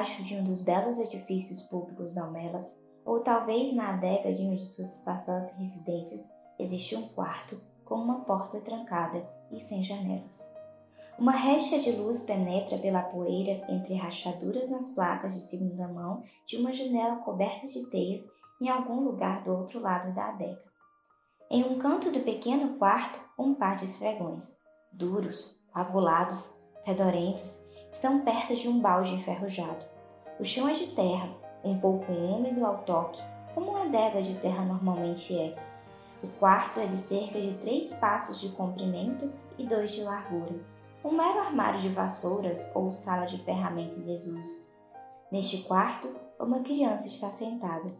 Em porão debaixo de um dos belos edifícios públicos da Almelas, ou talvez na adega de uma de suas espaçosas residências, existe um quarto com uma porta trancada e sem janelas. Uma recha de luz penetra pela poeira entre rachaduras nas placas de segunda mão de uma janela coberta de teias em algum lugar do outro lado da adega. Em um canto do pequeno quarto, um par de esfregões, duros, coagulados, fedorentos, estão perto de um balde enferrujado. O chão é de terra, um pouco úmido ao toque, como uma adega de terra normalmente é. O quarto é de cerca de três passos de comprimento e dois de largura. Um mero armário de vassouras ou sala de ferramenta em desuso. Neste quarto, uma criança está sentada.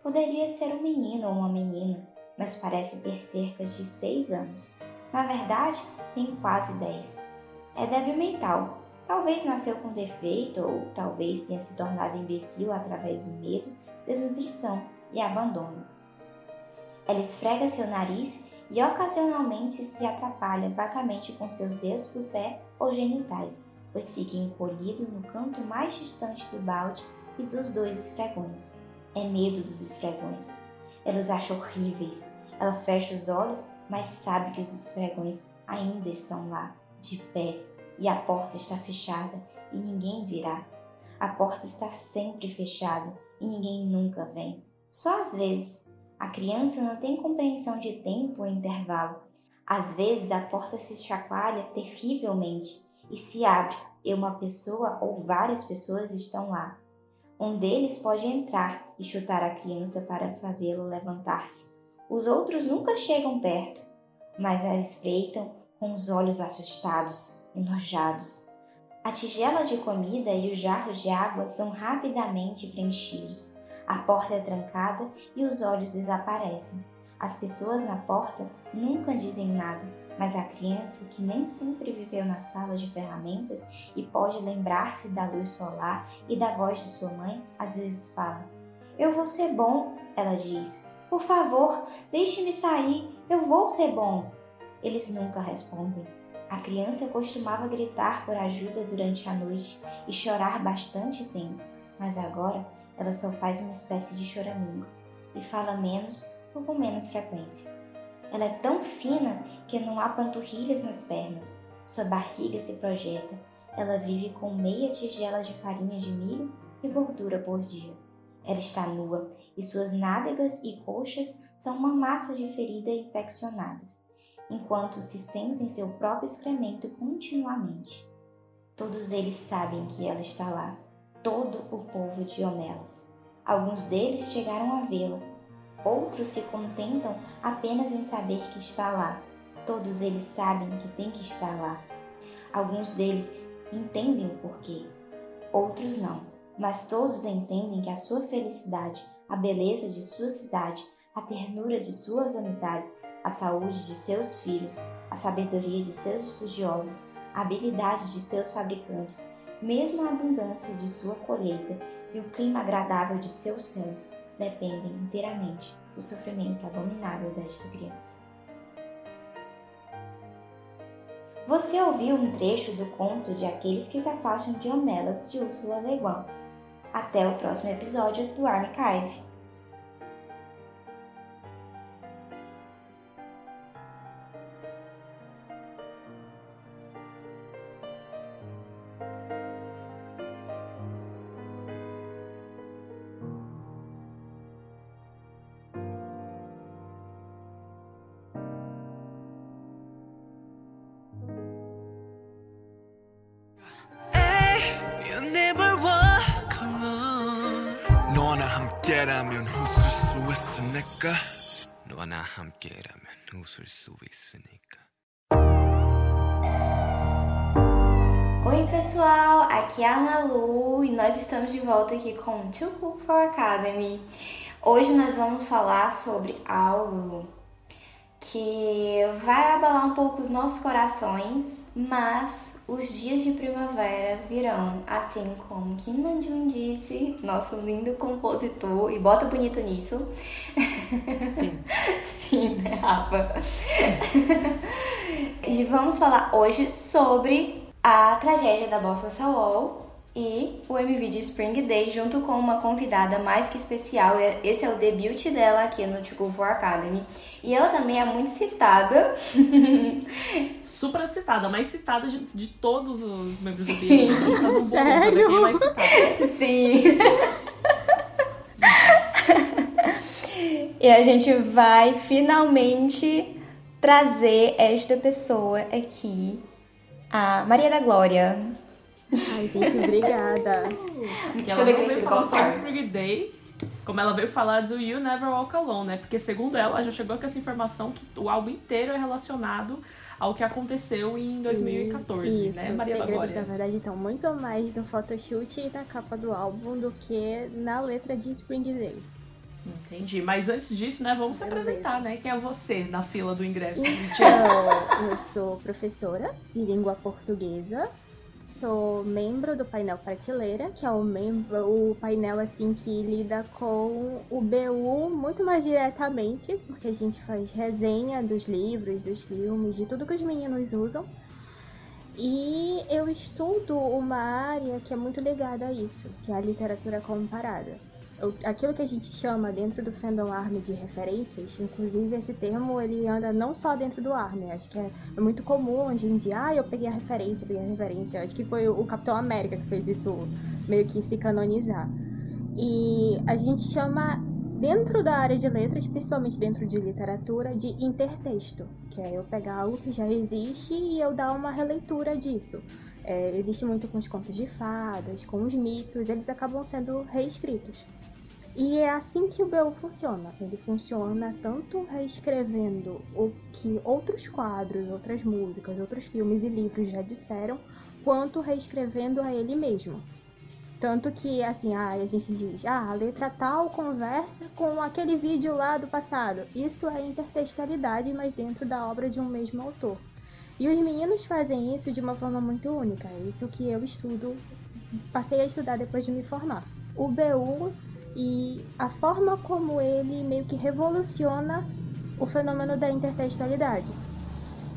Poderia ser um menino ou uma menina, mas parece ter cerca de seis anos. Na verdade, tem quase dez. É débil mental, Talvez nasceu com defeito ou talvez tenha se tornado imbecil através do medo, desnutrição e abandono. Ela esfrega seu nariz e ocasionalmente se atrapalha vagamente com seus dedos do pé ou genitais, pois fica encolhido no canto mais distante do balde e dos dois esfregões. É medo dos esfregões. Ela os acha horríveis. Ela fecha os olhos, mas sabe que os esfregões ainda estão lá, de pé, e a porta está fechada e ninguém virá. A porta está sempre fechada e ninguém nunca vem. Só às vezes. A criança não tem compreensão de tempo ou intervalo. Às vezes a porta se chacoalha terrivelmente e se abre e uma pessoa ou várias pessoas estão lá. Um deles pode entrar e chutar a criança para fazê-la levantar-se. Os outros nunca chegam perto, mas a espreitam com os olhos assustados enojados. A tigela de comida e o jarro de água são rapidamente preenchidos. A porta é trancada e os olhos desaparecem. As pessoas na porta nunca dizem nada, mas a criança, que nem sempre viveu na sala de ferramentas e pode lembrar-se da luz solar e da voz de sua mãe, às vezes fala: Eu vou ser bom, ela diz. Por favor, deixe-me sair, eu vou ser bom. Eles nunca respondem. A criança costumava gritar por ajuda durante a noite e chorar bastante tempo, mas agora ela só faz uma espécie de choramingo e fala menos ou com menos frequência. Ela é tão fina que não há panturrilhas nas pernas, sua barriga se projeta, ela vive com meia tigela de farinha de milho e gordura por dia. Ela está nua e suas nádegas e coxas são uma massa de feridas infeccionadas enquanto se senta em seu próprio excremento continuamente. Todos eles sabem que ela está lá, todo o povo de Homelas. Alguns deles chegaram a vê-la, outros se contentam apenas em saber que está lá. Todos eles sabem que tem que estar lá. Alguns deles entendem o porquê, outros não, mas todos entendem que a sua felicidade, a beleza de sua cidade, a ternura de suas amizades, a saúde de seus filhos, a sabedoria de seus estudiosos, a habilidade de seus fabricantes, mesmo a abundância de sua colheita e o clima agradável de seus céus dependem inteiramente do sofrimento abominável desta criança. Você ouviu um trecho do conto de Aqueles que se afastam de Homelas de Ursula Le. Até o próximo episódio do Archive. 웃을 수 있으니까 Oi pessoal, aqui é a Ana Lu e nós estamos de volta aqui com Two Cook for Academy. Hoje nós vamos falar sobre algo que vai abalar um pouco os nossos corações, mas os dias de primavera virão, assim como Kim Namjoon disse, nosso lindo compositor, e bota bonito nisso. Sim. Sim, né, Rafa? e vamos falar hoje sobre a tragédia da Bossa Sawol e o MV de Spring Day junto com uma convidada mais que especial. Esse é o debut dela aqui no Tico for Academy. E ela também é muito citada. Super citada, mais citada de, de todos os membros do BI. Fazer um Sério? Bolo, mais citada. Sim. e a gente vai finalmente trazer esta pessoa aqui, a Maria da Glória. Ai, gente, obrigada. que ela não veio falar só de Spring Day, como ela veio falar do You Never Walk Alone, né? Porque segundo ela, já chegou com essa informação que o álbum inteiro é relacionado ao que aconteceu em 2014, Isso, né, Maria segredos, Glória? na verdade, então, muito mais no photoshoot e na capa do álbum do que na letra de Spring Day. Entendi. Mas antes disso, né, vamos se apresentar, né? Quem é você na fila do ingresso do Então, eu sou professora de língua portuguesa sou membro do painel Prateleira, que é o, membro, o painel assim que lida com o BU muito mais diretamente, porque a gente faz resenha dos livros, dos filmes, de tudo que os meninos usam. E eu estudo uma área que é muito ligada a isso, que é a literatura comparada aquilo que a gente chama dentro do fandom ARMY de referências, inclusive esse termo ele anda não só dentro do ARMY, acho que é, é muito comum hoje em dia, ah, eu peguei a referência, peguei a referência, acho que foi o Capitão América que fez isso meio que se canonizar. E a gente chama dentro da área de letras, principalmente dentro de literatura, de intertexto, que é eu pegar algo que já existe e eu dar uma releitura disso. É, existe muito com os contos de fadas, com os mitos, eles acabam sendo reescritos. E é assim que o BU funciona. Ele funciona tanto reescrevendo o que outros quadros, outras músicas, outros filmes e livros já disseram, quanto reescrevendo a ele mesmo. Tanto que, assim, ah, a gente diz, ah, a letra tal conversa com aquele vídeo lá do passado. Isso é intertextualidade, mas dentro da obra de um mesmo autor. E os meninos fazem isso de uma forma muito única. É isso que eu estudo, passei a estudar depois de me formar. O BU e a forma como ele meio que revoluciona o fenômeno da intertextualidade.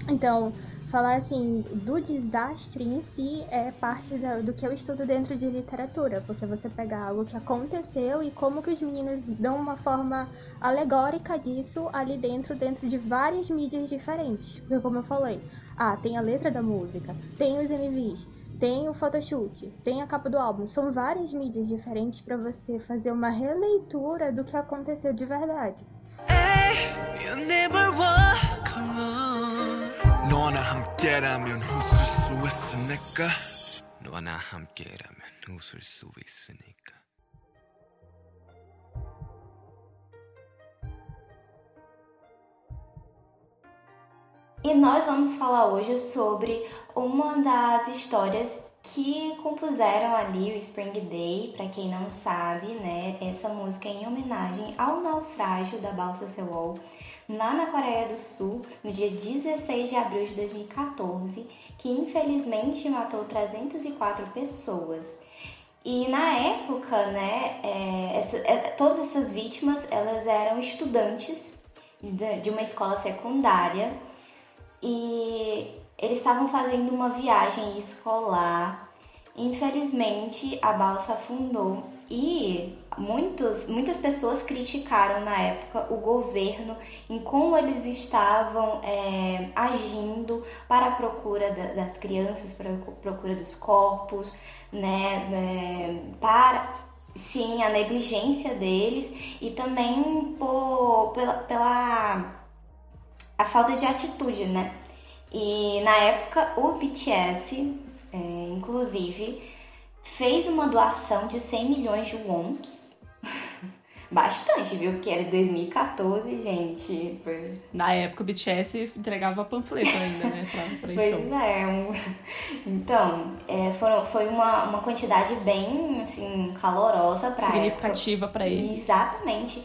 Então, falar assim do desastre em si é parte da, do que eu estudo dentro de literatura, porque você pega algo que aconteceu e como que os meninos dão uma forma alegórica disso ali dentro, dentro de várias mídias diferentes. Porque como eu falei, ah, tem a letra da música, tem os MVs, tem o photoshoot, tem a capa do álbum. São várias mídias diferentes para você fazer uma releitura do que aconteceu de verdade. E nós vamos falar hoje sobre uma das histórias que compuseram ali o Spring Day, para quem não sabe, né? Essa música é em homenagem ao naufrágio da balsa Sewol lá na Coreia do Sul, no dia 16 de abril de 2014, que infelizmente matou 304 pessoas. E na época, né, é, essa, é, todas essas vítimas elas eram estudantes de, de uma escola secundária e eles estavam fazendo uma viagem escolar. Infelizmente, a balsa afundou e muitos, muitas pessoas criticaram na época o governo em como eles estavam é, agindo para a procura da, das crianças, para a procura dos corpos, né, é, para sim a negligência deles e também por, pela, pela a falta de atitude, né? E na época o BTS, é, inclusive, fez uma doação de 100 milhões de wons. Bastante, viu? Porque era 2014, gente. Foi... Na época o BTS entregava panfleto ainda, né? Pra, pra pois é. Um... Então, é, foram, foi uma, uma quantidade bem, assim, calorosa pra Significativa para eles. Exatamente.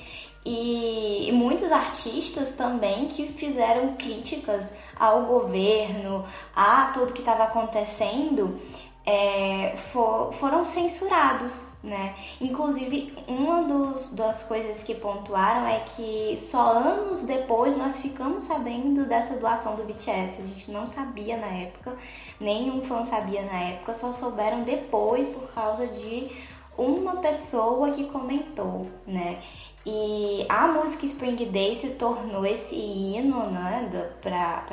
E, muitos artistas também que fizeram críticas ao governo, a tudo que estava acontecendo, é, for, foram censurados, né? Inclusive, uma dos, das coisas que pontuaram é que só anos depois nós ficamos sabendo dessa doação do BTS. A gente não sabia na época, nenhum fã sabia na época, só souberam depois por causa de uma pessoa que comentou, né? E a música Spring Day se tornou esse hino né, para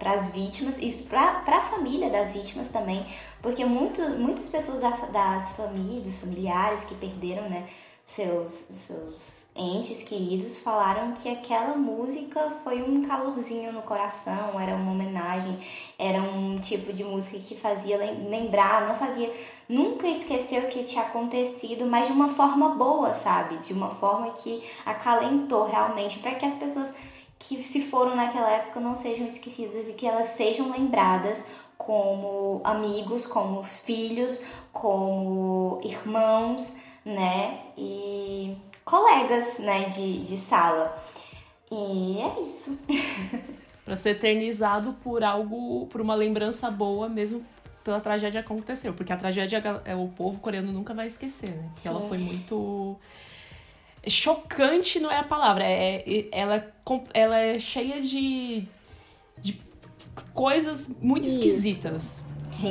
pra, as vítimas e para a família das vítimas também, porque muito, muitas pessoas da, das famílias, familiares que perderam né, seus, seus entes queridos falaram que aquela música foi um calorzinho no coração, era uma homenagem, era um tipo de música que fazia lembrar, não fazia nunca esquecer o que tinha acontecido, mas de uma forma boa, sabe? De uma forma que acalentou realmente, para que as pessoas que se foram naquela época não sejam esquecidas e que elas sejam lembradas como amigos, como filhos, como irmãos, né? E colegas, né, de, de sala. E é isso. para ser eternizado por algo, por uma lembrança boa, mesmo pela tragédia que aconteceu. Porque a tragédia é, o povo coreano nunca vai esquecer, né? Porque Sim. ela foi muito. Chocante não é a palavra. É, é, ela, ela é cheia de, de coisas muito isso. esquisitas.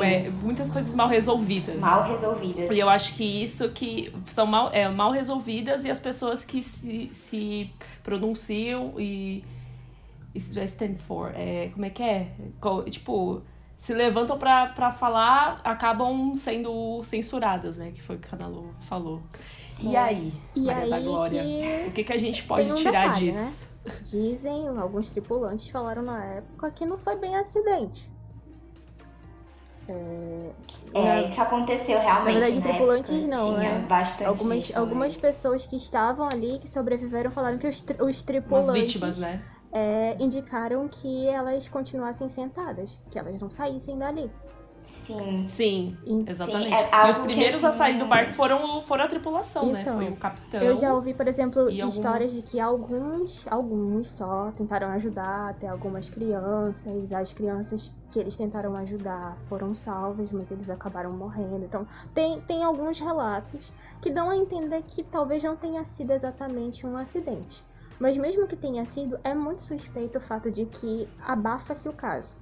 É, muitas coisas mal resolvidas. Mal resolvidas. E eu acho que isso que são mal, é, mal resolvidas e as pessoas que se, se pronunciam e. Isso vai stand for. É, como é que é? Tipo, se levantam para falar, acabam sendo censuradas, né? Que foi o que a Canalu falou. Sim. E aí, e Maria aí da Glória? Que o que, que a gente pode um tirar detalhe, disso? Né? Dizem, alguns tripulantes falaram na época que não foi bem acidente. É, é isso aconteceu realmente. Na verdade, tripulantes não, né? algumas, algumas pessoas que estavam ali, que sobreviveram, falaram que os, os tripulantes. As vítimas, né? é, indicaram que elas continuassem sentadas, que elas não saíssem dali. Sim. Sim, exatamente. Sim, é e os primeiros assim... a sair do barco foram, foram a tripulação, né? então, né? Foi o capitão. Eu já ouvi, por exemplo, histórias algum... de que alguns, alguns só tentaram ajudar, até algumas crianças. As crianças que eles tentaram ajudar foram salvas, mas eles acabaram morrendo. Então, tem, tem alguns relatos que dão a entender que talvez não tenha sido exatamente um acidente. Mas mesmo que tenha sido, é muito suspeito o fato de que abafa-se o caso.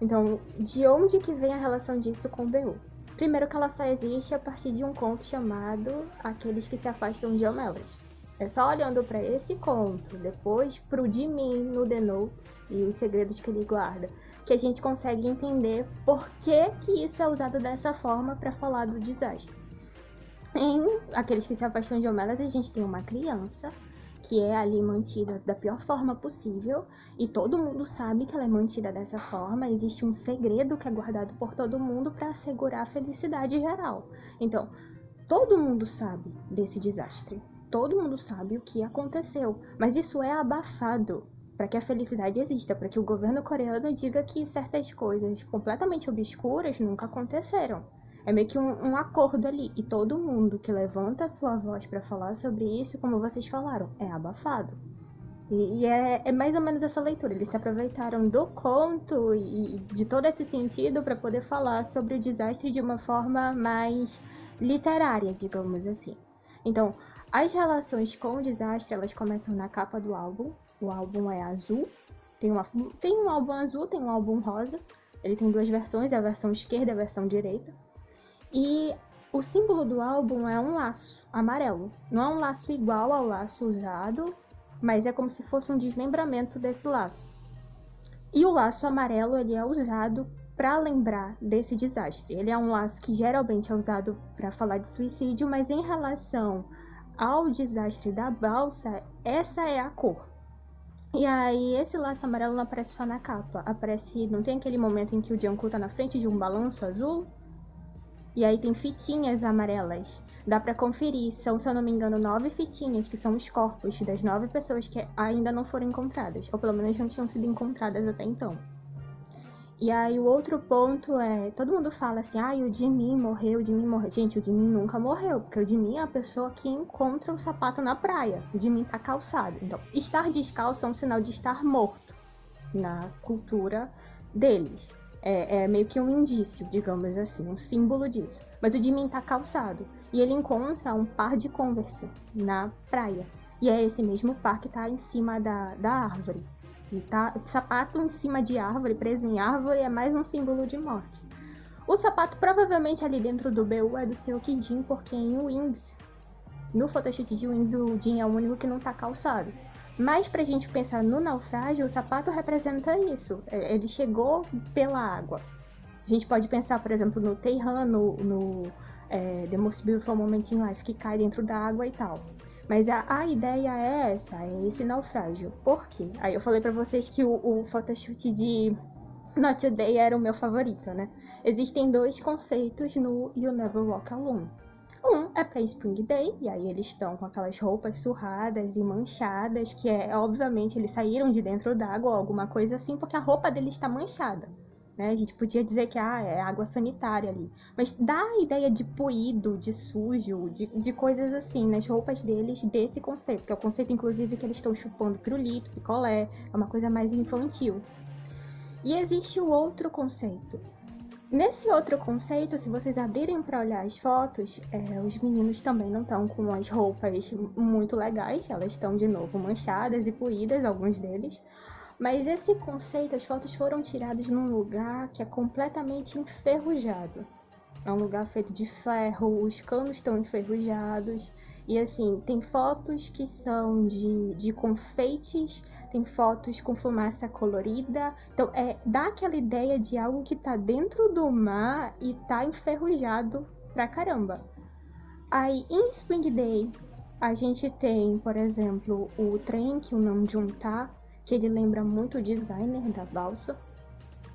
Então, de onde que vem a relação disso com o BU? Primeiro que ela só existe a partir de um conto chamado Aqueles que se afastam de Homelas. É só olhando para esse conto, depois pro Jimin no The Notes e os segredos que ele guarda, que a gente consegue entender por que, que isso é usado dessa forma para falar do desastre. Em Aqueles que se afastam de Homelas, a gente tem uma criança que é ali mantida da pior forma possível e todo mundo sabe que ela é mantida dessa forma. Existe um segredo que é guardado por todo mundo para assegurar a felicidade geral. Então, todo mundo sabe desse desastre. Todo mundo sabe o que aconteceu, mas isso é abafado para que a felicidade exista, para que o governo coreano diga que certas coisas completamente obscuras nunca aconteceram. É meio que um, um acordo ali. E todo mundo que levanta a sua voz para falar sobre isso, como vocês falaram, é abafado. E, e é, é, mais ou menos essa leitura. Eles se aproveitaram do conto e de todo esse sentido para poder falar sobre o desastre de uma forma mais literária, digamos assim. Então, as relações com o desastre, elas começam na capa do álbum. O álbum é azul. Tem, uma, tem um álbum azul, tem um álbum rosa. Ele tem duas versões, a versão esquerda e a versão direita. E o símbolo do álbum é um laço amarelo. Não é um laço igual ao laço usado, mas é como se fosse um desmembramento desse laço. E o laço amarelo ele é usado para lembrar desse desastre. Ele é um laço que geralmente é usado para falar de suicídio, mas em relação ao desastre da balsa, essa é a cor. E aí esse laço amarelo não aparece só na capa, aparece, não tem aquele momento em que o Jungkook tá na frente de um balanço azul? E aí tem fitinhas amarelas. Dá para conferir. São, se eu não me engano, nove fitinhas, que são os corpos das nove pessoas que ainda não foram encontradas. Ou pelo menos não tinham sido encontradas até então. E aí o outro ponto é, todo mundo fala assim, ah, o Jimin morreu, o Jimin morreu. Gente, o Jimin nunca morreu, porque o Jimin é a pessoa que encontra o sapato na praia. O Jimin tá calçado. Então, estar descalço é um sinal de estar morto na cultura deles. É, é, meio que um indício, digamos assim, um símbolo disso. Mas o Jimin tá calçado e ele encontra um par de Converse na praia. E é esse mesmo par que tá em cima da, da árvore. E tá, sapato em cima de árvore, preso em árvore, é mais um símbolo de morte. O sapato provavelmente ali dentro do BU é do seu Kidin, porque em Wings, no photoshoot de Wings, o Jin é o único que não tá calçado. Mas pra gente pensar no naufrágio, o sapato representa isso. É, ele chegou pela água. A gente pode pensar, por exemplo, no Teihan, no, no é, The Most Beautiful Moment in Life, que cai dentro da água e tal. Mas a, a ideia é essa, é esse naufrágio. Por quê? Aí eu falei para vocês que o, o photoshoot de Not Today era o meu favorito, né? Existem dois conceitos no You Never Walk Alone. Um é para Spring Day, e aí eles estão com aquelas roupas surradas e manchadas, que é, obviamente, eles saíram de dentro d'água ou alguma coisa assim, porque a roupa deles está manchada. Né? A gente podia dizer que ah, é água sanitária ali. Mas dá a ideia de poído, de sujo, de, de coisas assim nas roupas deles desse conceito, que é o conceito, inclusive, que eles estão chupando pirulito, picolé, é uma coisa mais infantil. E existe o outro conceito. Nesse outro conceito, se vocês abrirem para olhar as fotos, é, os meninos também não estão com as roupas muito legais, elas estão de novo manchadas e poídas, alguns deles. Mas esse conceito, as fotos foram tiradas num lugar que é completamente enferrujado. É um lugar feito de ferro, os canos estão enferrujados. E assim, tem fotos que são de, de confeites, tem fotos com fumaça colorida. Então, é, dá aquela ideia de algo que tá dentro do mar e tá enferrujado pra caramba. Aí, em Spring Day, a gente tem, por exemplo, o trem que o Namjoon tá, que ele lembra muito o designer da balsa.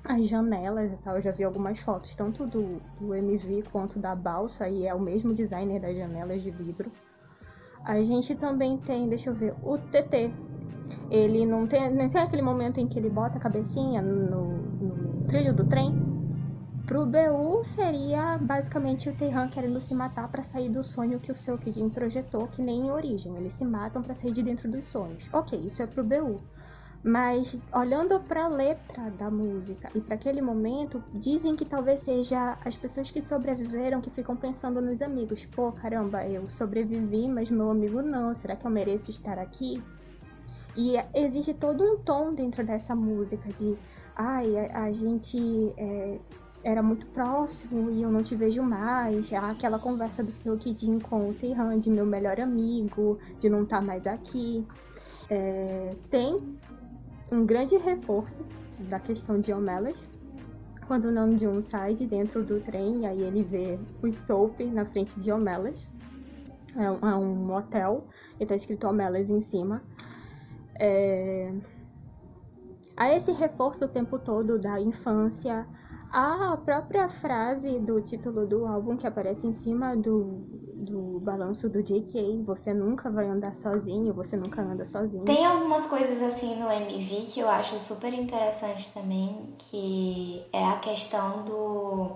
As janelas e tal, eu já vi algumas fotos, tanto do, do MV quanto da balsa, e é o mesmo designer das janelas de vidro. A gente também tem, deixa eu ver, o TT. Ele não tem, não tem aquele momento em que ele bota a cabecinha no, no trilho do trem. Pro BU seria basicamente o Teihan querendo se matar para sair do sonho que o seu Kidin projetou, que nem em origem. Eles se matam para sair de dentro dos sonhos. Ok, isso é pro BU. Mas olhando para a letra da música e para aquele momento, dizem que talvez seja as pessoas que sobreviveram que ficam pensando nos amigos. Pô, caramba, eu sobrevivi, mas meu amigo não. Será que eu mereço estar aqui? E existe todo um tom dentro dessa música de, ai, a, a gente é, era muito próximo e eu não te vejo mais. Aquela conversa do seu Kidin com o Teihan, de meu melhor amigo, de não estar tá mais aqui. É, tem um grande reforço da questão de Omelas. Quando o Namjoon sai de dentro do trem, e aí ele vê o Soap na frente de Omelas. É um, é um e tá escrito Omelas em cima. É... Há esse reforço o tempo todo da infância, a própria frase do título do álbum que aparece em cima do, do balanço do JK, você nunca vai andar sozinho, você nunca anda sozinho. Tem algumas coisas assim no MV que eu acho super interessante também, que é a questão do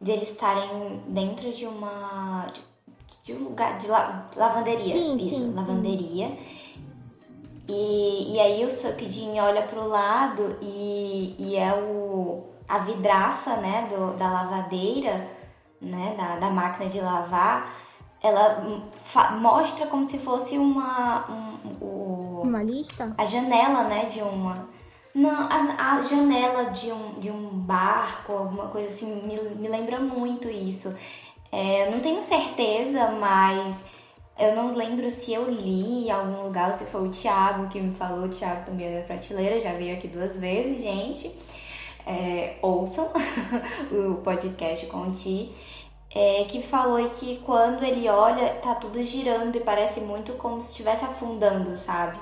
deles estarem dentro de uma de, de um lugar de la, lavanderia, sim, isso, sim, lavanderia. Sim. E, e aí o Sukjin olha pro lado e, e é o a vidraça, né, do, da lavadeira, né, da, da máquina de lavar, ela mostra como se fosse uma um, um, uma lista, a janela, né, de uma não, a, a, janela de um, de um barco, alguma coisa assim, me, me lembra muito isso. É, não tenho certeza, mas eu não lembro se eu li em algum lugar ou se foi o Thiago que me falou. O Thiago também é da prateleira, já veio aqui duas vezes, gente é, ouçam o podcast com o Ti, é, que falou que quando ele olha, tá tudo girando e parece muito como se estivesse afundando, sabe?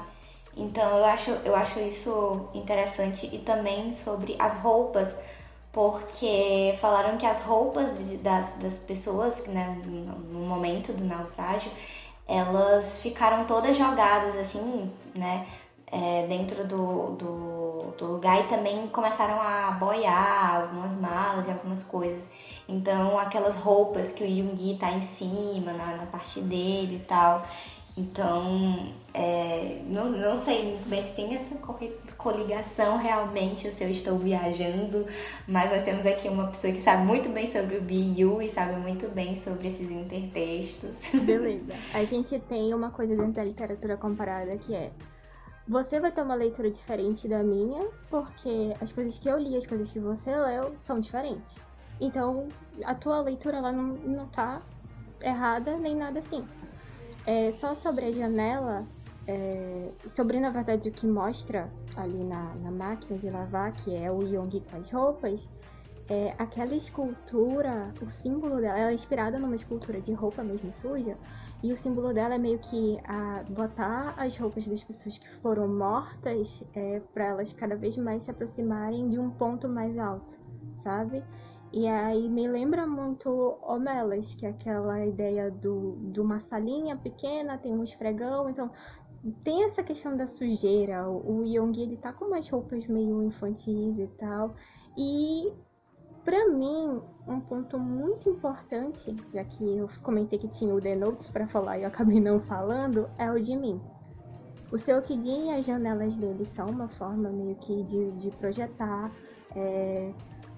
Então eu acho, eu acho isso interessante e também sobre as roupas, porque falaram que as roupas das, das pessoas né, no momento do naufrágio, elas ficaram todas jogadas assim, né? é, dentro do, do, do, lugar e também começaram a boiar algumas malas e algumas coisas. Então, aquelas roupas que o Yungi tá em cima, na, na parte dele e tal. Então, é, não, não sei muito bem se tem essa coligação realmente, ou se eu estou viajando, mas nós temos aqui uma pessoa que sabe muito bem sobre o BU e sabe muito bem sobre esses intertextos. Beleza. A gente tem uma coisa dentro da literatura comparada que é você vai ter uma leitura diferente da minha, porque as coisas que eu li, as coisas que você leu, são diferentes. Então, a tua leitura lá não, não tá errada nem nada assim. É, só sobre a janela, é, sobre na verdade o que mostra ali na, na máquina de lavar, que é o Yong com as roupas, é, aquela escultura, o símbolo dela, ela é inspirada numa escultura de roupa mesmo suja, e o símbolo dela é meio que a, botar as roupas das pessoas que foram mortas é, para elas cada vez mais se aproximarem de um ponto mais alto, sabe? E aí me lembra muito Homelas, que é aquela ideia do, de uma salinha pequena, tem um esfregão, então tem essa questão da sujeira. O Young ele tá com umas roupas meio infantis e tal. E para mim, um ponto muito importante, já que eu comentei que tinha o The Notes para falar e eu acabei não falando, é o de mim. O seu Kidin e as janelas dele são uma forma meio que de, de projetar é,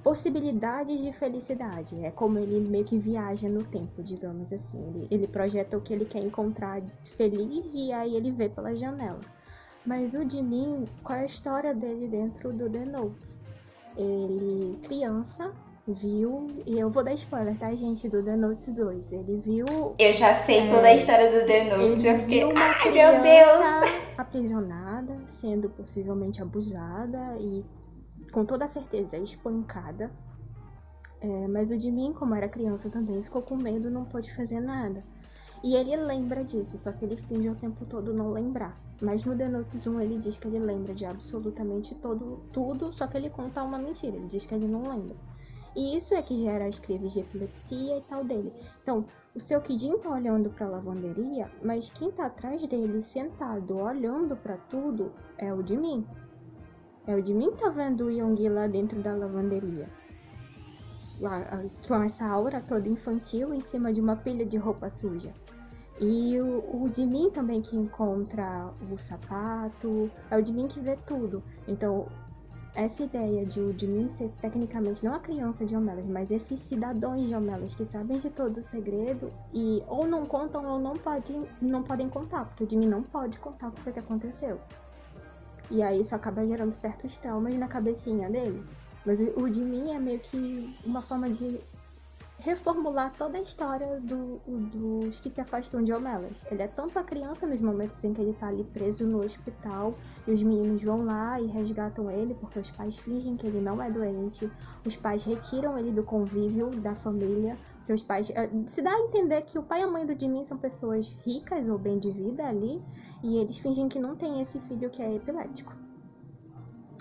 possibilidades de felicidade. É como ele meio que viaja no tempo, digamos assim. Ele, ele projeta o que ele quer encontrar feliz e aí ele vê pela janela. Mas o de mim, qual é a história dele dentro do The Notes? Ele, criança, viu. E eu vou dar spoiler, tá, gente? Do The Notes 2. Ele viu. Eu já sei é, toda a história do The Notes. Ele viu uma criança aprisionada, sendo possivelmente abusada e com toda certeza espancada. É, mas o de mim, como era criança também, ficou com medo, não pôde fazer nada. E ele lembra disso, só que ele finge o tempo todo não lembrar. Mas no The Notes 1 ele diz que ele lembra de absolutamente todo, tudo, só que ele conta uma mentira, ele diz que ele não lembra. E isso é que gera as crises de epilepsia e tal dele. Então, o seu Kidin tá olhando para a lavanderia, mas quem tá atrás dele, sentado, olhando para tudo, é o de mim. O de mim tá vendo o Yonggi lá dentro da lavanderia. Lá, com essa aura toda infantil em cima de uma pilha de roupa suja. E o, o de mim também que encontra o sapato, é o de mim que vê tudo. Então, essa ideia de o de mim ser tecnicamente não a criança de Homelas, mas esses cidadãos de Homelas que sabem de todo o segredo e ou não contam ou não, pode, não podem contar, porque o de mim não pode contar o que foi que aconteceu. E aí isso acaba gerando certos traumas na cabecinha dele. Mas o de mim é meio que uma forma de reformular toda a história do, dos que se afastam de Homelas. Ele é tanto a criança nos momentos em que ele tá ali preso no hospital e os meninos vão lá e resgatam ele porque os pais fingem que ele não é doente, os pais retiram ele do convívio da família, que os pais eh, se dá a entender que o pai e a mãe do Jimmy são pessoas ricas ou bem de vida ali e eles fingem que não tem esse filho que é epilético.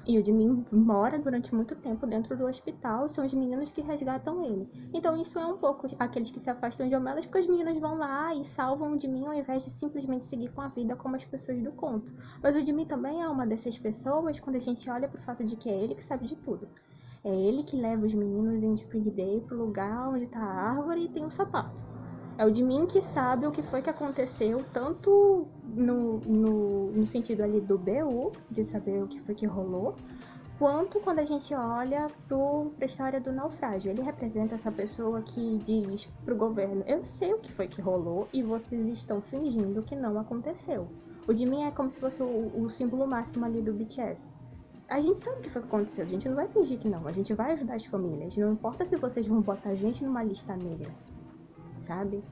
E o Jimin mora durante muito tempo dentro do hospital, são os meninos que resgatam ele. Então isso é um pouco aqueles que se afastam de Homelas, porque os meninos vão lá e salvam o Jimin ao invés de simplesmente seguir com a vida como as pessoas do conto. Mas o Jimin também é uma dessas pessoas quando a gente olha pro fato de que é ele que sabe de tudo. É ele que leva os meninos em Spring Day pro lugar onde tá a árvore e tem o sapato. É o de mim que sabe o que foi que aconteceu, tanto no, no, no sentido ali do BU, de saber o que foi que rolou, quanto quando a gente olha para a história do naufrágio. Ele representa essa pessoa que diz para o governo: Eu sei o que foi que rolou e vocês estão fingindo que não aconteceu. O de mim é como se fosse o, o símbolo máximo ali do BTS. A gente sabe o que foi que aconteceu, a gente não vai fingir que não, a gente vai ajudar as famílias. Não importa se vocês vão botar a gente numa lista negra sabe?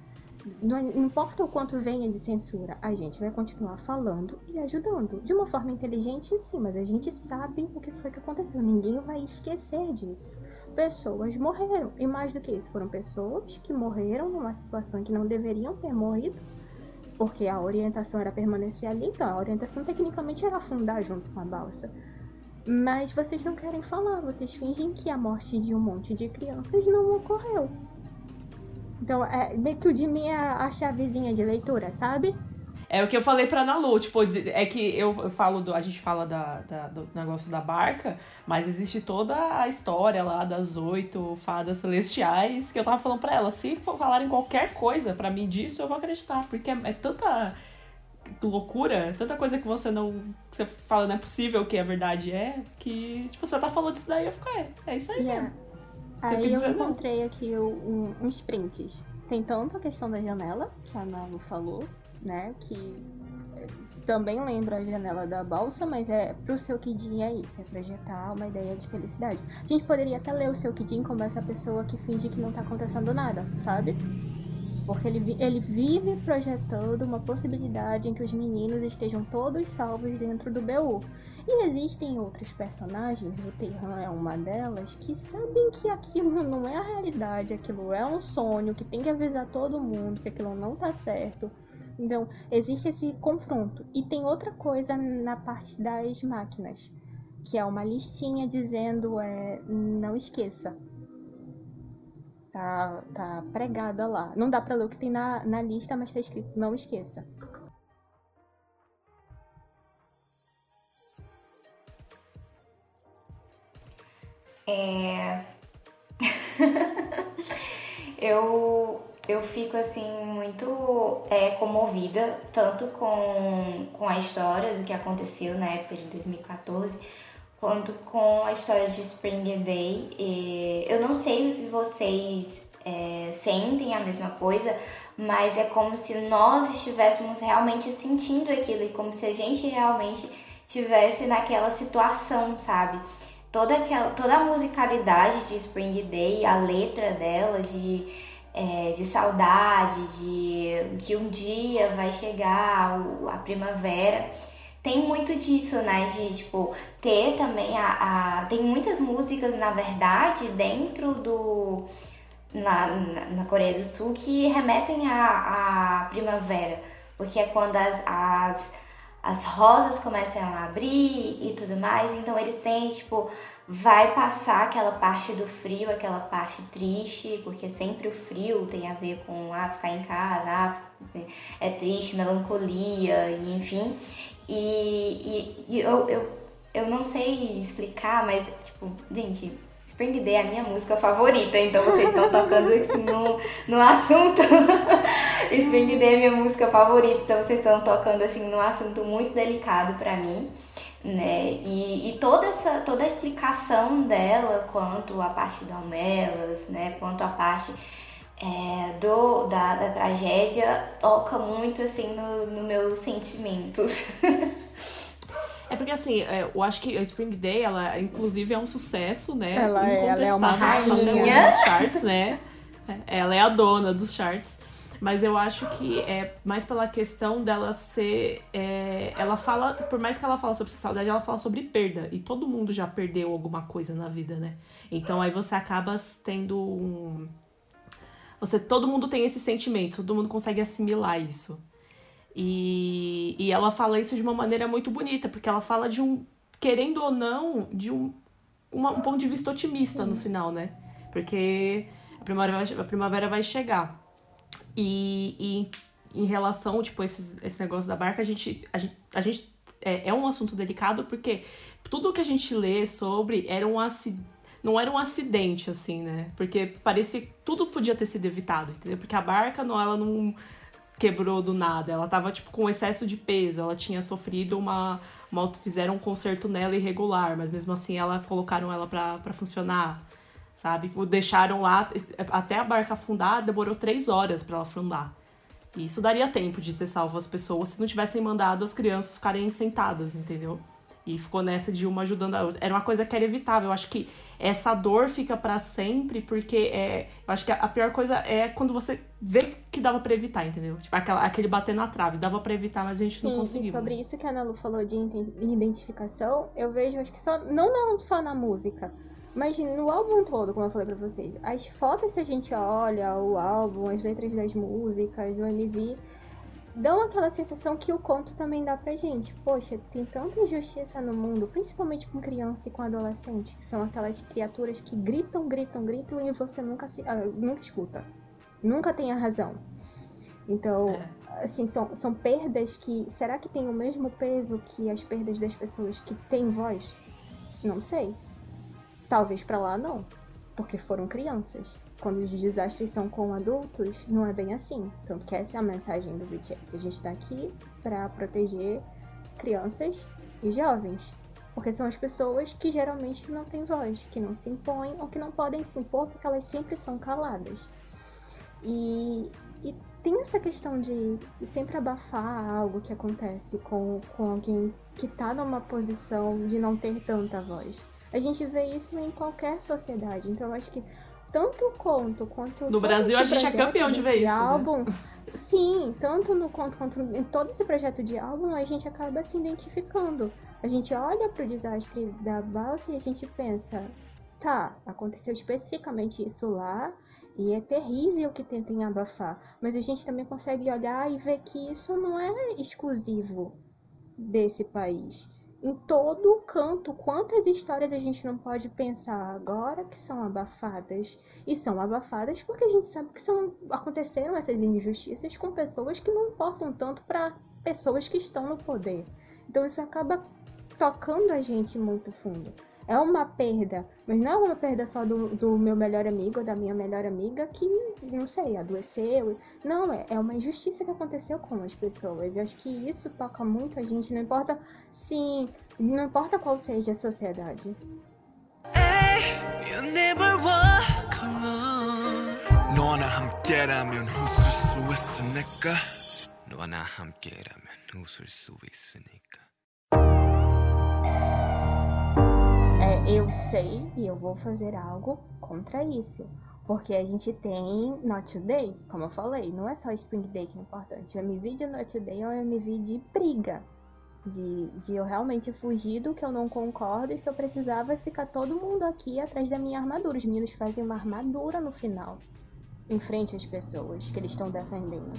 Não, importa o quanto venha de censura, a gente vai continuar falando e ajudando. De uma forma inteligente, sim, mas a gente sabe o que foi que aconteceu. Ninguém vai esquecer disso. Pessoas morreram. E mais do que isso, foram pessoas que morreram numa situação que não deveriam ter morrido, porque a orientação era permanecer ali, então a orientação tecnicamente era afundar junto com a balsa. Mas vocês não querem falar, vocês fingem que a morte de um monte de crianças não ocorreu. Então, é meio que o de mim é a chavezinha de leitura, sabe? É o que eu falei pra Nalu, tipo, é que eu, eu falo do. A gente fala da, da, do negócio da barca, mas existe toda a história lá das oito fadas celestiais que eu tava falando pra ela. Se falarem qualquer coisa pra mim disso, eu vou acreditar. Porque é, é tanta loucura, tanta coisa que você não. Que você fala não é possível que a verdade é, que, tipo, você tá falando isso daí, eu fico, é, é isso aí yeah. mesmo. Aí eu encontrei não. aqui um, uns prints. Tem tanto a questão da janela, que a Nalu falou, né? Que eh, também lembra a janela da balsa, mas é pro seu Kidin é isso, é projetar uma ideia de felicidade. A gente poderia até ler o seu Kidin como essa pessoa que finge que não tá acontecendo nada, sabe? Porque ele, ele vive projetando uma possibilidade em que os meninos estejam todos salvos dentro do BU. E existem outros personagens, o Terran é uma delas, que sabem que aquilo não é a realidade, aquilo é um sonho, que tem que avisar todo mundo que aquilo não tá certo. Então, existe esse confronto. E tem outra coisa na parte das máquinas, que é uma listinha dizendo é, não esqueça. Tá, tá pregada lá. Não dá pra ler o que tem na, na lista, mas tá escrito não esqueça. É... eu, eu fico assim muito é, comovida, tanto com, com a história do que aconteceu na época de 2014, quanto com a história de Spring Day. E eu não sei se vocês é, sentem a mesma coisa, mas é como se nós estivéssemos realmente sentindo aquilo e como se a gente realmente tivesse naquela situação, sabe? Toda, aquela, toda a musicalidade de Spring Day, a letra dela, de, é, de saudade, de que um dia vai chegar a primavera. Tem muito disso, né? De tipo, ter também a, a. Tem muitas músicas, na verdade, dentro do. Na, na, Coreia do Sul que remetem à primavera. Porque é quando as, as as rosas começam a abrir e tudo mais. Então eles têm, tipo, vai passar aquela parte do frio, aquela parte triste, porque sempre o frio tem a ver com ah, ficar em casa, ah, é triste, melancolia, e enfim. E, e, e eu, eu, eu não sei explicar, mas, tipo, gente, Spring Day é a minha música favorita, então vocês estão tocando assim no, no assunto. Spring Day é minha música favorita, então vocês estão tocando assim num assunto muito delicado para mim, né? E, e, toda essa toda a explicação dela quanto à parte do Almelas, né? Quanto à parte é, do, da, da tragédia toca muito assim no, no meus sentimentos. É porque assim, é, eu acho que a Spring Day, ela inclusive é um sucesso, né? Ela, é, ela é uma rainha dos charts, né? É, ela é a dona dos charts. Mas eu acho que é mais pela questão dela ser. É, ela fala, por mais que ela fala sobre saudade, ela fala sobre perda. E todo mundo já perdeu alguma coisa na vida, né? Então aí você acaba tendo um. Você, todo mundo tem esse sentimento, todo mundo consegue assimilar isso. E, e ela fala isso de uma maneira muito bonita, porque ela fala de um, querendo ou não, de um, uma, um ponto de vista otimista no final, né? Porque a primavera vai, a primavera vai chegar. E, e em relação, tipo, esses, esse negócio da barca, a gente, a gente, a gente é, é um assunto delicado porque tudo que a gente lê sobre era um acidente não era um acidente, assim, né? Porque parecia tudo podia ter sido evitado, entendeu? Porque a barca, não, ela não, quebrou do nada. Ela tava, tipo, com excesso de peso. Ela tinha sofrido uma. uma fizeram um conserto nela irregular, mas mesmo assim ela colocaram ela para funcionar. Sabe? Deixaram lá. Até a barca afundar, demorou três horas para ela afundar. E isso daria tempo de ter salvo as pessoas se não tivessem mandado as crianças ficarem sentadas, entendeu? E ficou nessa de uma ajudando a outra. Era uma coisa que era evitável. Eu acho que essa dor fica para sempre, porque é, eu acho que a pior coisa é quando você vê que dava para evitar, entendeu? Tipo, aquela, aquele bater na trave, dava para evitar, mas a gente não conseguiu. E sobre isso que a Ana Lu falou de identificação, eu vejo, acho que só, não, não só na música, mas no álbum todo, como eu falei pra vocês. As fotos, se a gente olha o álbum, as letras das músicas, o MV, dão aquela sensação que o conto também dá pra gente. Poxa, tem tanta injustiça no mundo, principalmente com criança e com adolescente, que são aquelas criaturas que gritam, gritam, gritam e você nunca se, ah, nunca escuta. Nunca tem a razão. Então, é. assim, são, são perdas que. Será que tem o mesmo peso que as perdas das pessoas que têm voz? Não sei. Talvez para lá não. porque foram crianças. Quando os desastres são com adultos, não é bem assim. Tanto que essa é a mensagem do BTS. A gente está aqui para proteger crianças e jovens. Porque são as pessoas que geralmente não têm voz, que não se impõem ou que não podem se impor porque elas sempre são caladas. E, e tem essa questão de sempre abafar algo que acontece com, com alguém que está numa posição de não ter tanta voz. A gente vê isso em qualquer sociedade. Então eu acho que tanto o conto quanto no Brasil a gente é campeão de ver isso. Né? Álbum, né? Sim, tanto no conto quanto em todo esse projeto de álbum a gente acaba se identificando. A gente olha para o desastre da balsa e a gente pensa, tá, aconteceu especificamente isso lá e é terrível que tentem abafar, mas a gente também consegue olhar e ver que isso não é exclusivo desse país em todo canto. Quantas histórias a gente não pode pensar agora que são abafadas? E são abafadas porque a gente sabe que são, aconteceram essas injustiças com pessoas que não importam tanto para pessoas que estão no poder. Então isso acaba tocando a gente muito fundo é uma perda, mas não é uma perda só do, do meu melhor amigo ou da minha melhor amiga que, não sei, adoeceu. Não, é, é uma injustiça que aconteceu com as pessoas. Eu acho que isso toca muito a gente, não importa sim, não importa qual seja a sociedade. 너 eu sei e eu vou fazer algo contra isso. Porque a gente tem Not Today, como eu falei, não é só Spring Day que é importante. O MV de Not Today é um MV de briga. De, de eu realmente fugir do que eu não concordo e se eu precisava ficar todo mundo aqui atrás da minha armadura. Os meninos fazem uma armadura no final, em frente às pessoas que eles estão defendendo.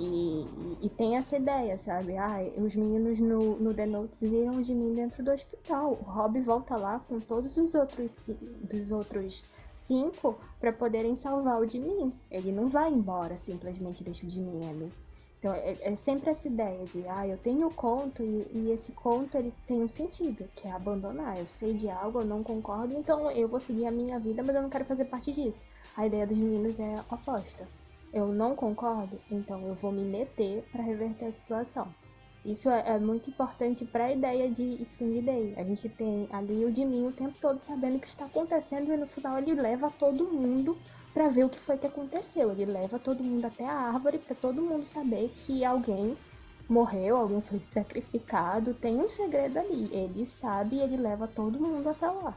E, e, tem essa ideia, sabe? Ah, os meninos no, no The Notes viram de mim dentro do hospital. O Rob volta lá com todos os outros, dos outros cinco para poderem salvar o de mim. Ele não vai embora, simplesmente deixa o de mim ali. Então é, é, sempre essa ideia de, ah, eu tenho o conto e, e, esse conto ele tem um sentido, que é abandonar. Eu sei de algo, eu não concordo, então eu vou seguir a minha vida, mas eu não quero fazer parte disso. A ideia dos meninos é oposta eu não concordo, então eu vou me meter para reverter a situação. Isso é, é muito importante para a ideia de Spring Day. A gente tem ali o Jimmy o tempo todo sabendo o que está acontecendo e no final ele leva todo mundo para ver o que foi que aconteceu. Ele leva todo mundo até a árvore para todo mundo saber que alguém morreu, alguém foi sacrificado. Tem um segredo ali. Ele sabe e ele leva todo mundo até lá.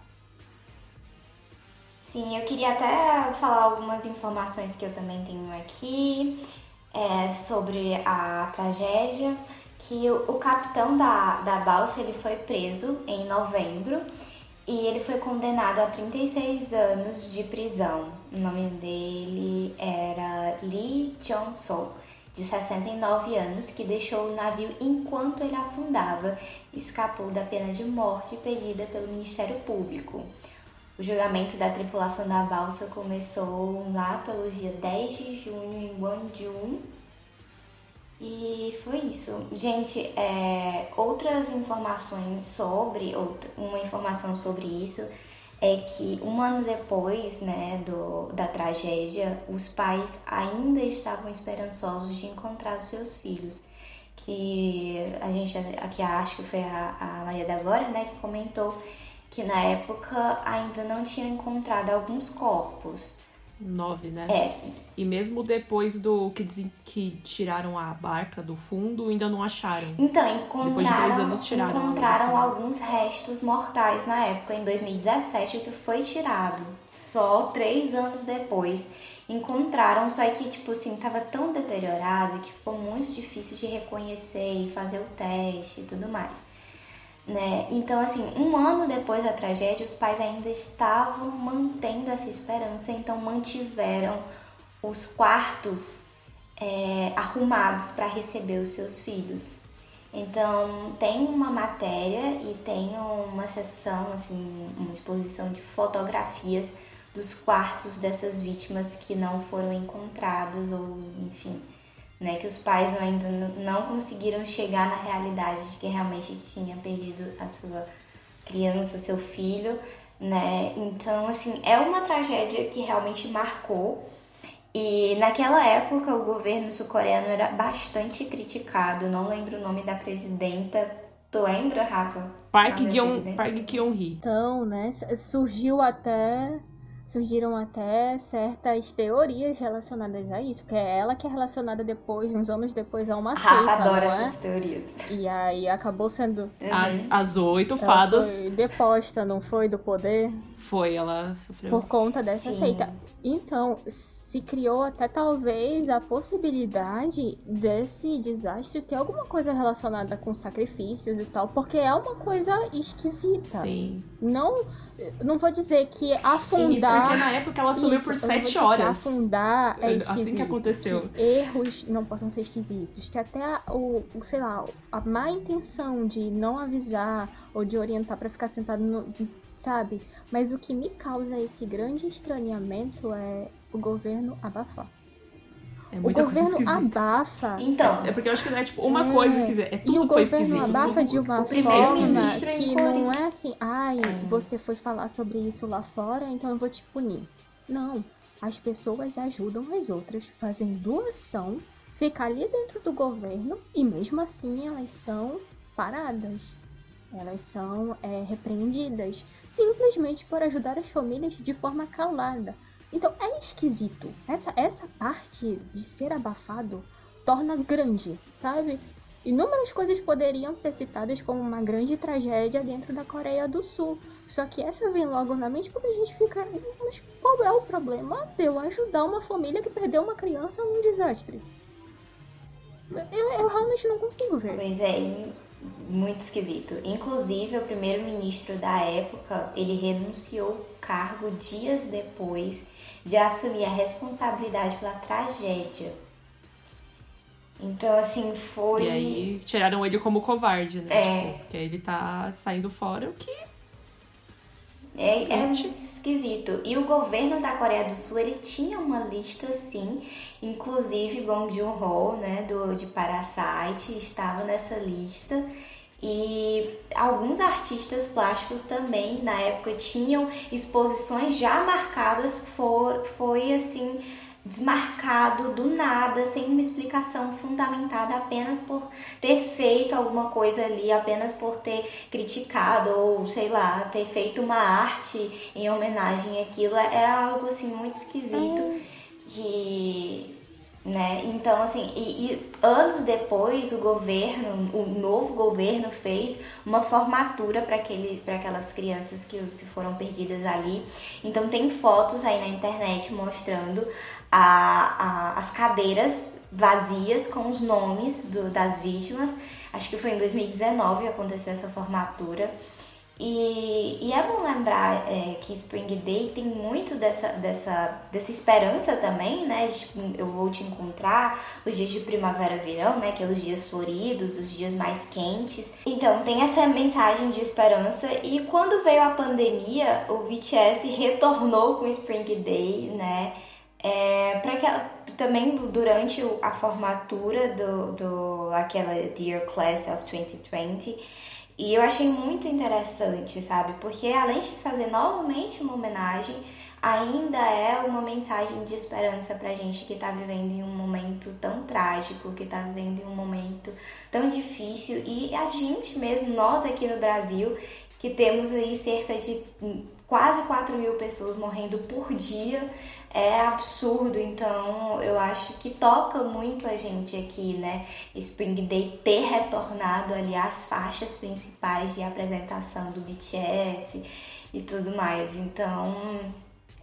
Sim, eu queria até falar algumas informações que eu também tenho aqui é, sobre a tragédia, que o, o, capitão da, da balsa ele foi preso em novembro e ele foi condenado a 36 anos de prisão. O nome dele era Lee Jong-soo, de 69 anos, que deixou o navio enquanto ele afundava escapou da pena de morte pedida pelo Ministério Público. O julgamento da tripulação da balsa começou lá pelo dia 10 de junho em Gwangju. E foi isso. Gente, é, outras informações sobre, uma informação sobre isso é que um ano depois né, do, da tragédia, os pais ainda estavam esperançosos de encontrar os seus filhos. Que a gente aqui acho que foi a, a Maria da Glória né, que comentou que na época ainda não tinham encontrado alguns corpos. Nove, né? É. E mesmo depois do que, dizem, que tiraram a barca do fundo, ainda não acharam. Então, encontraram, depois de dois anos tiraram encontraram alguns restos mortais na época, em 2017, que foi tirado. Só três anos depois encontraram, só que, tipo assim, tava tão deteriorado que ficou muito difícil de reconhecer e fazer o teste e tudo mais. Né? Então, assim, um ano depois da tragédia, os pais ainda estavam mantendo essa esperança, então mantiveram os quartos é, arrumados para receber os seus filhos. Então, tem uma matéria e tem uma sessão, assim, uma exposição de fotografias dos quartos dessas vítimas que não foram encontradas ou, enfim, né, que os pais ainda não conseguiram chegar na realidade de que realmente tinha perdido a sua criança, seu filho, né? Então, assim, é uma tragédia que realmente marcou. E naquela época o governo sul-coreano era bastante criticado. Não lembro o nome da presidenta. Tu lembra, Rafa? Park Geun-hee. Então, né, surgiu até surgiram até certas teorias relacionadas a isso, porque é ela que é relacionada depois, uns anos depois, a uma seita, ah, adoro não é? essas teorias. E aí acabou sendo... Uhum. As, as oito ela fadas... Foi deposta, não foi, do poder? Foi, ela sofreu. Por conta dessa Sim. seita. Então, se criou até talvez a possibilidade desse desastre ter alguma coisa relacionada com sacrifícios e tal, porque é uma coisa esquisita. Sim. Não, não vou dizer que afundar. Porque na época ela sumiu por sete horas. afundar é esquisito. Assim que aconteceu. Que erros não possam ser esquisitos. Que até o, o, sei lá, a má intenção de não avisar ou de orientar para ficar sentado no, sabe? Mas o que me causa esse grande estranhamento é o governo abafar. É muita o governo coisa abafa. Então. É porque eu acho que não é tipo uma é. coisa esquisita. É tudo e o foi governo esquisito. abafa de uma forma que não é assim, ai, é. você foi falar sobre isso lá fora, então eu vou te punir. Não. As pessoas ajudam as outras, fazem doação, ficar ali dentro do governo e mesmo assim elas são paradas. Elas são é, repreendidas simplesmente por ajudar as famílias de forma calada. Então é esquisito. Essa, essa parte de ser abafado torna grande, sabe? Inúmeras coisas poderiam ser citadas como uma grande tragédia dentro da Coreia do Sul. Só que essa vem logo na mente porque a gente fica. Mas qual é o problema de eu ajudar uma família que perdeu uma criança num desastre? Eu, eu realmente não consigo ver. Pois é, muito esquisito. Inclusive, o primeiro-ministro da época, ele renunciou o cargo dias depois de assumir a responsabilidade pela tragédia. Então, assim, foi. E aí tiraram ele como covarde, né? É. Tipo, que ele tá saindo fora, o que. É, é muito esquisito. E o governo da Coreia do Sul, ele tinha uma lista, sim. Inclusive, Bong Joon-ho, né, do, de Parasite, estava nessa lista. E alguns artistas plásticos também na época tinham exposições já marcadas, for, foi assim desmarcado do nada, sem uma explicação fundamentada, apenas por ter feito alguma coisa ali, apenas por ter criticado ou sei lá, ter feito uma arte em homenagem àquilo, é algo assim muito esquisito que né? Então, assim, e, e, anos depois o governo, o novo governo fez uma formatura para aquelas crianças que, que foram perdidas ali. Então, tem fotos aí na internet mostrando a, a, as cadeiras vazias com os nomes do, das vítimas. Acho que foi em 2019 que aconteceu essa formatura. E, e é bom lembrar é, que Spring Day tem muito dessa, dessa, dessa esperança também, né? De, eu vou te encontrar, os dias de primavera-verão, né? Que é os dias floridos, os dias mais quentes. Então tem essa mensagem de esperança. E quando veio a pandemia, o BTS retornou com Spring Day, né? É, para que também durante a formatura do, do aquela Dear Class of 2020 e eu achei muito interessante, sabe? Porque além de fazer novamente uma homenagem, ainda é uma mensagem de esperança pra gente que tá vivendo em um momento tão trágico, que tá vivendo em um momento tão difícil. E a gente mesmo, nós aqui no Brasil, que temos aí cerca de quase 4 mil pessoas morrendo por dia, é absurdo. Então eu acho que toca muito a gente aqui, né? Spring Day ter retornado ali as faixas principais de apresentação do BTS e tudo mais. Então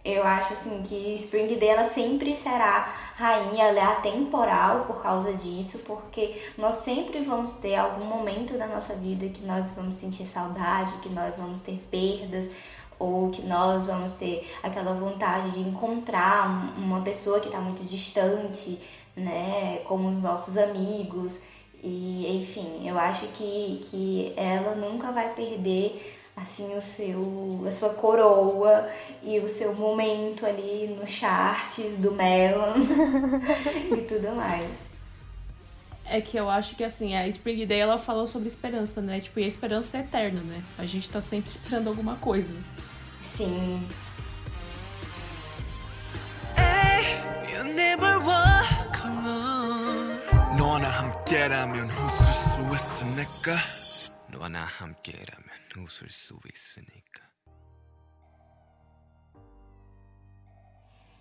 eu acho assim que Spring Day ela sempre será rainha, ela é atemporal por causa disso, porque nós sempre vamos ter algum momento da nossa vida que nós vamos sentir saudade, que nós vamos ter perdas, ou que nós vamos ter aquela vontade de encontrar uma pessoa que está muito distante, né, como os nossos amigos. E enfim, eu acho que, que ela nunca vai perder assim o seu a sua coroa e o seu momento ali no charts do Melon e tudo mais. É que eu acho que assim, a Spring Day ela falou sobre esperança, né? Tipo, e a esperança é eterna, né? A gente tá sempre esperando alguma coisa. Sim.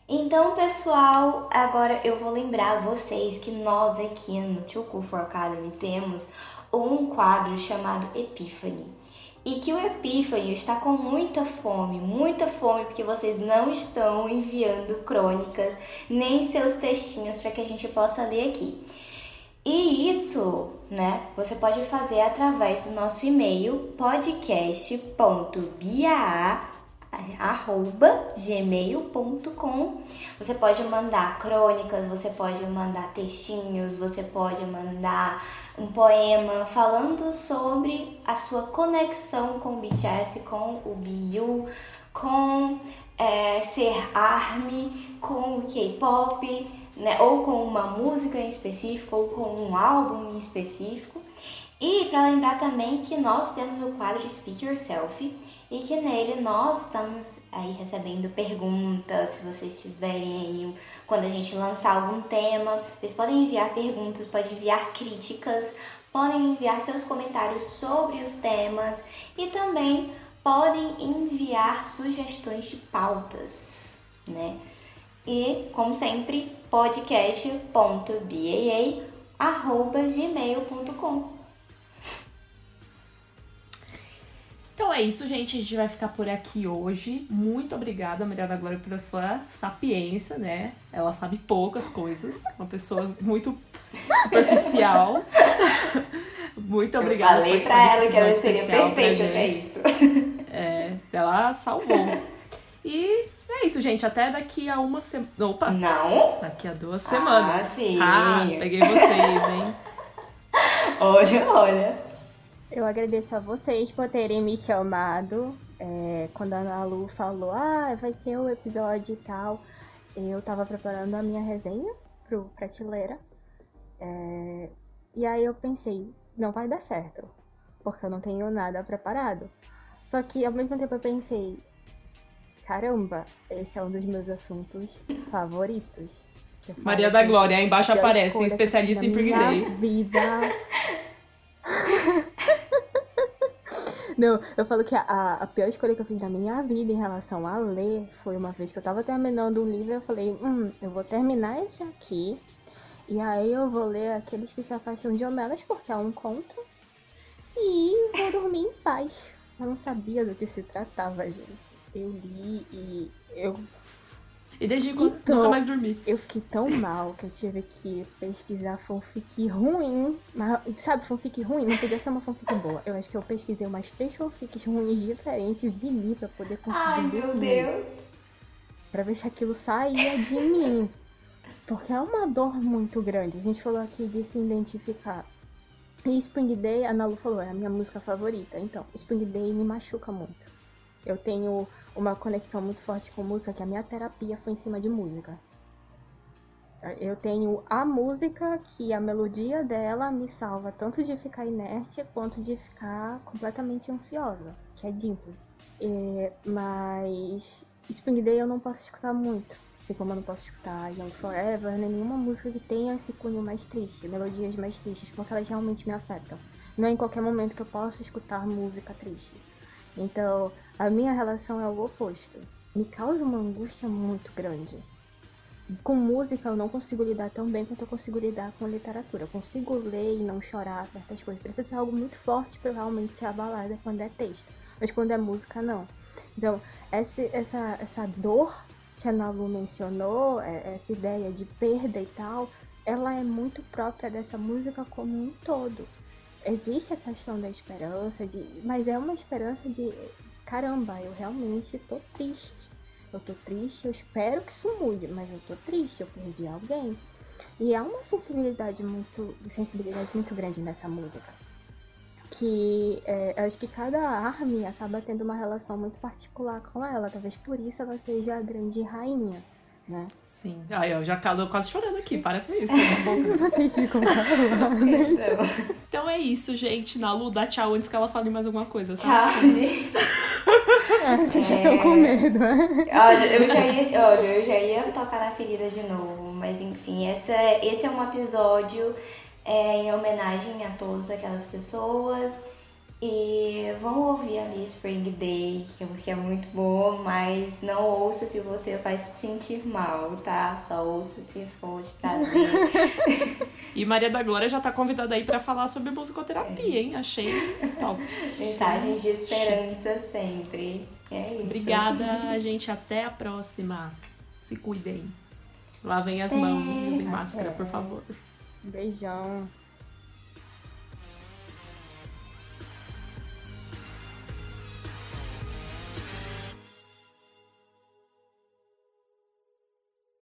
Então, pessoal, agora eu vou lembrar vocês que nós aqui no Tio Cu Academy temos um quadro chamado Epífane e que o Epiphany está com muita fome, muita fome, porque vocês não estão enviando crônicas nem seus textinhos para que a gente possa ler aqui. E isso, né, você pode fazer através do nosso e-mail podcast.bia arroba gmail.com. Você pode mandar crônicas, você pode mandar textinhos, você pode mandar um poema falando sobre a sua conexão com o BTS, com o BU, com é, ser ARMY, com o K-pop, né, ou com uma música em específico, ou com um álbum em específico. E para lembrar também que nós temos o quadro Speak Yourself e que nele nós estamos aí recebendo perguntas, se vocês tiverem aí, quando a gente lançar algum tema, vocês podem enviar perguntas, podem enviar críticas, podem enviar seus comentários sobre os temas e também podem enviar sugestões de pautas, né? E, como sempre, podcast.baa.gmail.com Então é isso, gente. A gente vai ficar por aqui hoje. Muito obrigada, Maria da Glória, pela sua sapiência, né? Ela sabe poucas coisas. Uma pessoa muito superficial. muito obrigada. Eu falei pra ela que ela seria perfeita pra isso. É, ela salvou. E é isso, gente. Até daqui a uma semana. Opa! Não! Daqui a duas semanas. Ah, sim. Ah, peguei vocês, hein? Olha, olha. Eu agradeço a vocês por terem me chamado. É, quando a Ana Lu falou, ah, vai ter o um episódio e tal, eu tava preparando a minha resenha pro Prateleira. É, e aí eu pensei, não vai dar certo, porque eu não tenho nada preparado. Só que ao mesmo tempo eu pensei, caramba, esse é um dos meus assuntos favoritos. Maria da Glória, aí embaixo aparece, especialista em Day. vida. Não, eu falo que a, a pior escolha que eu fiz na minha vida em relação a ler foi uma vez que eu tava terminando um livro, eu falei, hum, eu vou terminar esse aqui, e aí eu vou ler aqueles que se afastam de Homelas, porque é um conto, e vou dormir em paz. Eu não sabia do que se tratava, gente. Eu li e eu e desde então, nunca mais dormi. Eu fiquei tão mal que eu tive que pesquisar fanfic ruim. Mas, sabe, fanfic ruim? Não podia ser uma fanfic boa. Eu acho que eu pesquisei umas três fanfics ruins diferentes e li pra poder conseguir Ai, meu Deus. Pra ver se aquilo saía de mim. Porque é uma dor muito grande. A gente falou aqui de se identificar. E Spring Day, a Nalu falou, é a minha música favorita. Então, Spring Day me machuca muito. Eu tenho uma conexão muito forte com música, que a minha terapia foi em cima de música. Eu tenho a música que a melodia dela me salva tanto de ficar inerte quanto de ficar completamente ansiosa, que é Dimple. É, mas Spring Day eu não posso escutar muito. Assim como eu não posso escutar Young Forever, nem nenhuma música que tenha esse cunho mais triste, melodias mais tristes, porque elas realmente me afetam. Não é em qualquer momento que eu posso escutar música triste. Então, a minha relação é o oposto. Me causa uma angústia muito grande. Com música eu não consigo lidar tão bem quanto eu consigo lidar com literatura. Eu consigo ler e não chorar certas coisas. Precisa ser algo muito forte para realmente ser abalada quando é texto. Mas quando é música, não. Então, essa, essa, essa dor que a Nalu mencionou, é, essa ideia de perda e tal, ela é muito própria dessa música como um todo. Existe a questão da esperança, de, mas é uma esperança de caramba, eu realmente tô triste. Eu tô triste, eu espero que isso mude, mas eu tô triste, eu perdi alguém. E há uma sensibilidade muito, sensibilidade muito grande nessa música. Que é, eu acho que cada arme acaba tendo uma relação muito particular com ela. Talvez por isso ela seja a grande rainha né? Sim. Ai, eu já tô quase chorando aqui, para com isso. Né? então é isso, gente. Nalu, dá tchau antes que ela fale mais alguma coisa, tá? Tchau, gente. Ah, vocês já estão com medo. Olha, eu já ia, olha, eu já ia tocar na ferida de novo, mas enfim, essa, esse é um episódio é, em homenagem a todas aquelas pessoas e vamos ouvir ali Spring Day, porque é muito bom, mas não ouça se você vai se sentir mal, tá? Só ouça se for te trazer. e Maria da Glória já tá convidada aí para falar sobre musicoterapia, hein? Achei top. Mensagens de esperança sempre. É isso. Obrigada, gente. Até a próxima. Se cuidem. Lavem as mãos e usem máscara, por favor. Beijão.